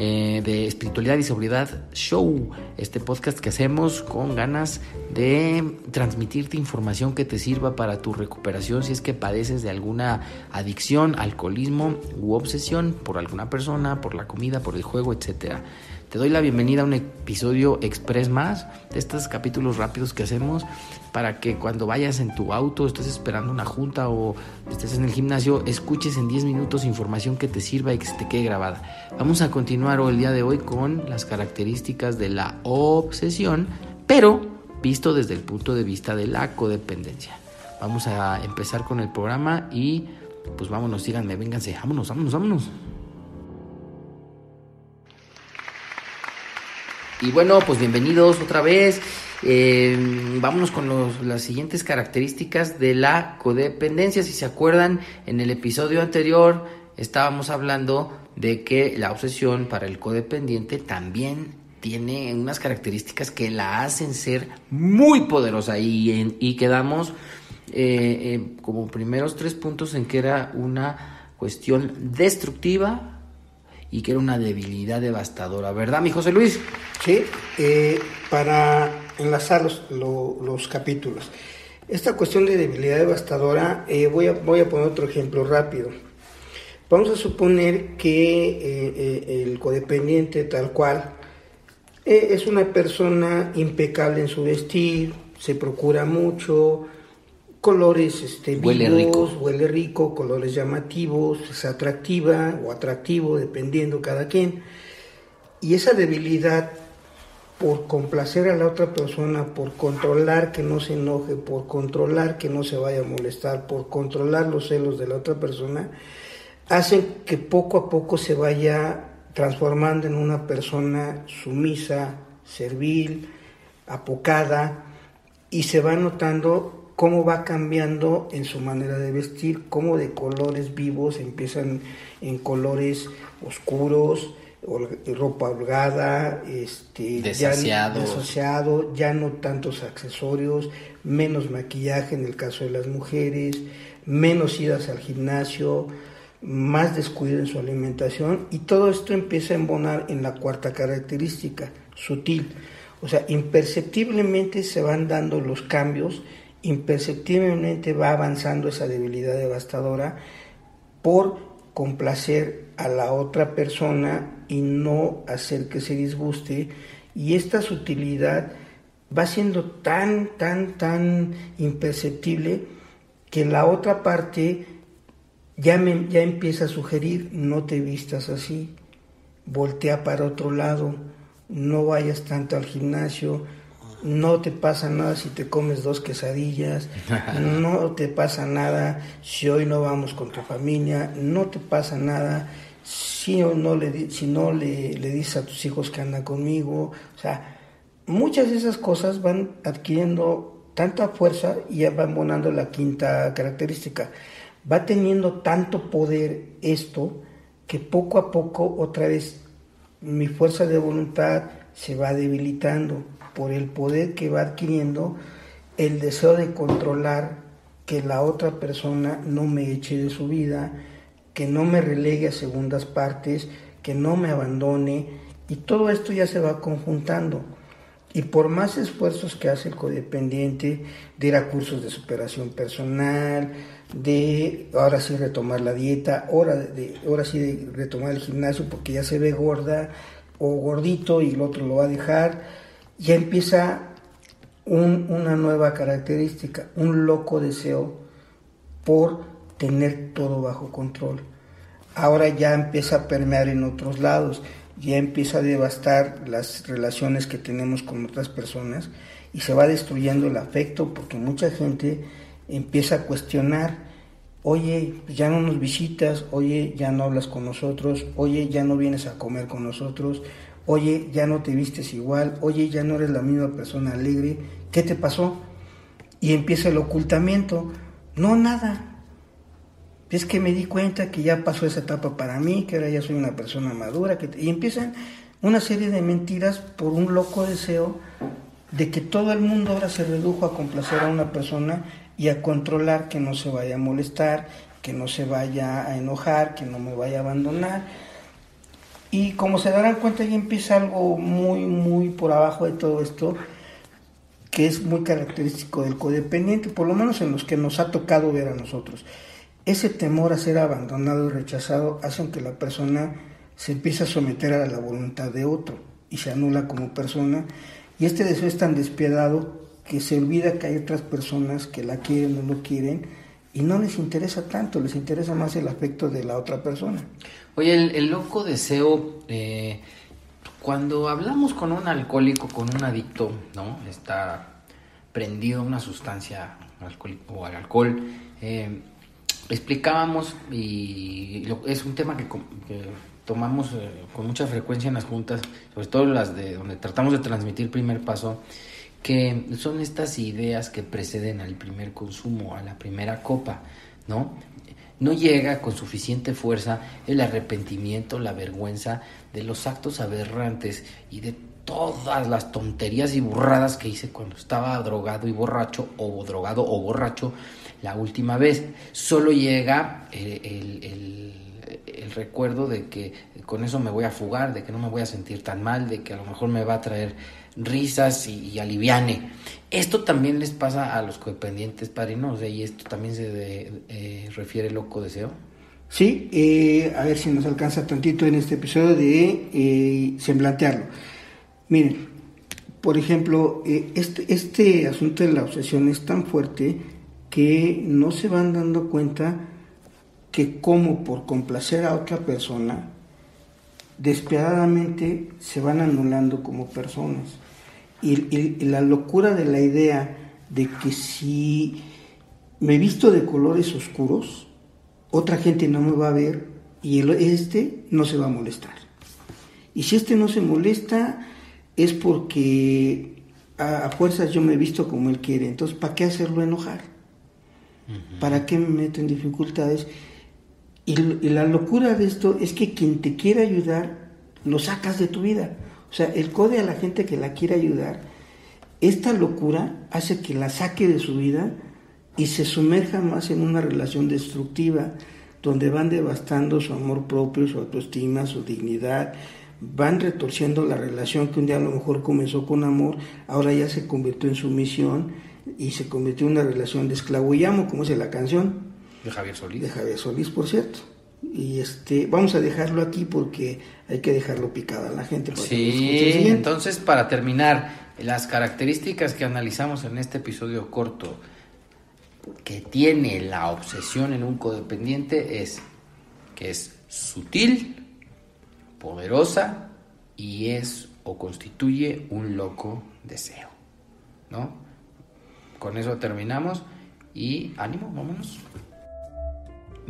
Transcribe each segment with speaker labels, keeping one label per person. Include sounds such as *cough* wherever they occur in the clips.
Speaker 1: eh, de espiritualidad y sobriedad show, este podcast que hacemos con ganas de transmitirte información que te sirva para tu recuperación si es que padeces de alguna adicción, alcoholismo u obsesión por alguna persona, por la comida, por el juego, etcétera. Te doy la bienvenida a un episodio express más de estos capítulos rápidos que hacemos para que cuando vayas en tu auto, estés esperando una junta o estés en el gimnasio, escuches en 10 minutos información que te sirva y que se te quede grabada. Vamos a continuar el día de hoy con las características de la obsesión, pero visto desde el punto de vista de la codependencia. Vamos a empezar con el programa y pues vámonos, síganme, vénganse, vámonos, vámonos, vámonos. Y bueno, pues bienvenidos otra vez. Eh, vámonos con las siguientes características de la codependencia. Si se acuerdan, en el episodio anterior estábamos hablando de que la obsesión para el codependiente también tiene unas características que la hacen ser muy poderosa y, y quedamos eh, eh, como primeros tres puntos en que era una cuestión destructiva, y que era una debilidad devastadora, ¿verdad, mi José Luis?
Speaker 2: Sí, eh, para enlazar los, capítulos. Esta cuestión de debilidad devastadora, eh, voy, a, voy a poner otro ejemplo rápido. Vamos a suponer que eh, el codependiente tal cual es una persona impecable en su vestir, se procura mucho, colores este,
Speaker 1: huele rico.
Speaker 2: huele rico, colores llamativos, es atractiva o atractivo, dependiendo cada quien. Y esa debilidad por complacer a la otra persona, por controlar que no se enoje, por controlar que no se vaya a molestar, por controlar los celos de la otra persona, hacen que poco a poco se vaya transformando en una persona sumisa, servil, apocada, y se va notando cómo va cambiando en su manera de vestir, cómo de colores vivos empiezan en colores oscuros, ropa holgada, este,
Speaker 1: desasiado.
Speaker 2: Ya, no tantos accesorios, menos maquillaje en el caso de las mujeres, menos idas al gimnasio, más descuido en su alimentación y todo esto empieza a embonar en la cuarta característica, sutil. O sea, imperceptiblemente se van dando los cambios imperceptiblemente va avanzando esa debilidad devastadora por complacer a la otra persona y no hacer que se disguste. Y esta sutilidad va siendo tan, tan, tan imperceptible que la otra parte ya, me, ya empieza a sugerir no te vistas así, voltea para otro lado, no vayas tanto al gimnasio, no te pasa nada si te comes dos quesadillas, *laughs* no te pasa nada si hoy no vamos con tu familia, no te pasa nada si no le, si no le, le dices a tus hijos que anda conmigo. O sea, muchas de esas cosas van adquiriendo tanta fuerza y ya van bonando la quinta característica. Va teniendo tanto poder esto que poco a poco otra vez mi fuerza de voluntad se va debilitando por el poder que va adquiriendo, el deseo de controlar que la otra persona no me eche de su vida, que no me relegue a segundas partes, que no me abandone, y todo esto ya se va conjuntando. Y por más esfuerzos que hace el codependiente de ir a cursos de superación personal, de ahora sí retomar la dieta, ahora, de, ahora sí retomar el gimnasio porque ya se ve gorda o gordito y el otro lo va a dejar, ya empieza una nueva característica, un loco deseo por tener todo bajo control. Ahora ya empieza a permear en otros lados, ya empieza a devastar las relaciones que tenemos con otras personas y se va destruyendo el afecto porque mucha gente empieza a cuestionar, oye, ya no nos visitas, oye, ya no hablas con nosotros, oye, ya no vienes a comer con nosotros, oye, ya no te vistes igual, oye, ya no eres la misma persona alegre, ¿qué te pasó? Y empieza el ocultamiento, no nada. Es que me di cuenta que ya pasó esa etapa para mí, que ahora ya soy una persona madura, que y empiezan una serie de mentiras por un loco deseo de que todo el mundo ahora se redujo a complacer a una persona y a controlar que no se vaya a molestar, que no se vaya a enojar, que no me vaya a abandonar. Y como se darán cuenta, ya empieza algo muy, muy por abajo de todo esto, que es muy característico del codependiente, por lo menos en los que nos ha tocado ver a nosotros. Ese temor a ser abandonado y rechazado hace que la persona se empiece a someter a la voluntad de otro y se anula como persona. Y este deseo es tan despiadado que se olvida que hay otras personas que la quieren o no quieren y no les interesa tanto, les interesa más el afecto de la otra persona.
Speaker 1: Oye, el, loco deseo, eh, cuando hablamos con un alcohólico, con un adicto, ¿no? Está prendido a una sustancia o al alcohol, eh, explicábamos, y es un tema que, tomamos eh, con mucha frecuencia en las juntas, sobre todo las de donde tratamos de transmitir primer paso, que son estas ideas que preceden al primer consumo, a la primera copa, ¿no? no llega con suficiente fuerza el arrepentimiento, la vergüenza de los actos aberrantes y de todas las tonterías y burradas que hice cuando estaba drogado y borracho o drogado o borracho la última vez. Solo llega el, el, recuerdo de que con eso me voy a fugar, de que no me voy a sentir tan mal, de que a lo mejor me va a traer risas y, aliviane. Esto también les pasa a los codependientes, padre, ¿no? y esto también se eh, refiere loco deseo.
Speaker 2: Sí, eh, a ver si nos alcanza tantito en este episodio de eh, semblantearlo. Miren, por ejemplo, eh, este, este asunto de la obsesión es tan fuerte que no se van dando cuenta que como por complacer a otra persona, despiadadamente se van anulando como personas. Y, la locura de la idea de que si me visto de colores oscuros, otra gente no me va a ver y este no se va a molestar. Y si este no se molesta es porque a, fuerzas yo me he visto como él quiere. Entonces, ¿para qué hacerlo enojar? ¿Para qué me meto en dificultades? Y, la locura de esto es que quien te quiere ayudar, lo sacas de tu vida. O sea, el code a la gente que la quiere ayudar, esta locura hace que la saque de su vida y se sumerja más en una relación destructiva, donde van devastando su amor propio, su autoestima, su dignidad, van retorciendo la relación que un día a lo mejor comenzó con amor, ahora ya se convirtió en sumisión y se convirtió en una relación de esclavo y amo, como es la canción.
Speaker 1: De Javier Solís.
Speaker 2: De Javier Solís, por cierto. Y este, vamos a dejarlo aquí porque hay que dejarlo picada a la gente.
Speaker 1: sí, entonces para terminar, las características que analizamos en este episodio corto que tiene la obsesión en un codependiente es que es sutil, poderosa y es o constituye un loco deseo. ¿No? Con eso terminamos y ánimo, vámonos.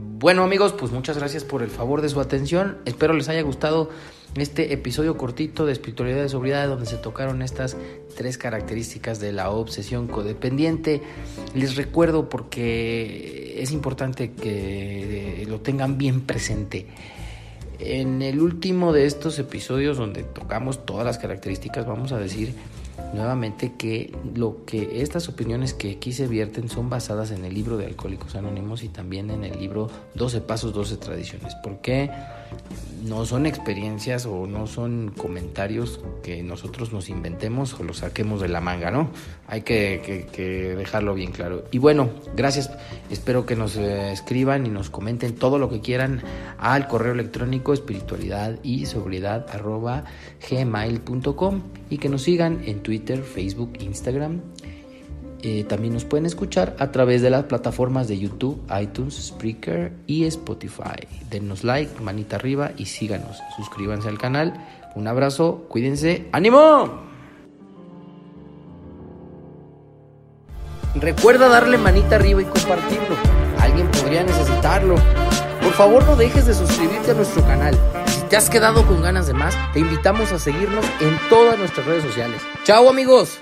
Speaker 1: Bueno amigos, pues muchas gracias por el favor de su atención. Espero les haya gustado este episodio cortito de espiritualidad de sobriedad donde se tocaron estas tres características de la obsesión codependiente. Les recuerdo porque es importante que lo tengan bien presente. En el último de estos episodios donde tocamos todas las características vamos a decir nuevamente que lo que estas opiniones que aquí se vierten son basadas en el libro de Alcohólicos Anónimos y también en el libro 12 Pasos, 12 Tradiciones. porque no son experiencias o no son comentarios que nosotros nos inventemos o los saquemos de la manga, ¿no? Hay que, dejarlo bien claro. Y bueno, gracias. Espero que nos eh, escriban y nos comenten todo lo que quieran al correo electrónico espiritualidad y sobriedad arroba gmail.com y que nos sigan en Twitter, Facebook, Instagram eh, también nos pueden escuchar a través de las plataformas de YouTube, iTunes, Spreaker y Spotify. Denos like, manita arriba y síganos. Suscríbanse al canal. Un abrazo, cuídense. ¡Ánimo! Recuerda darle manita arriba y compartirlo. Alguien podría necesitarlo. Por favor no dejes de suscribirte a nuestro canal ¿Te has quedado con ganas de más? Te invitamos a seguirnos en todas nuestras redes sociales. ¡Chao amigos!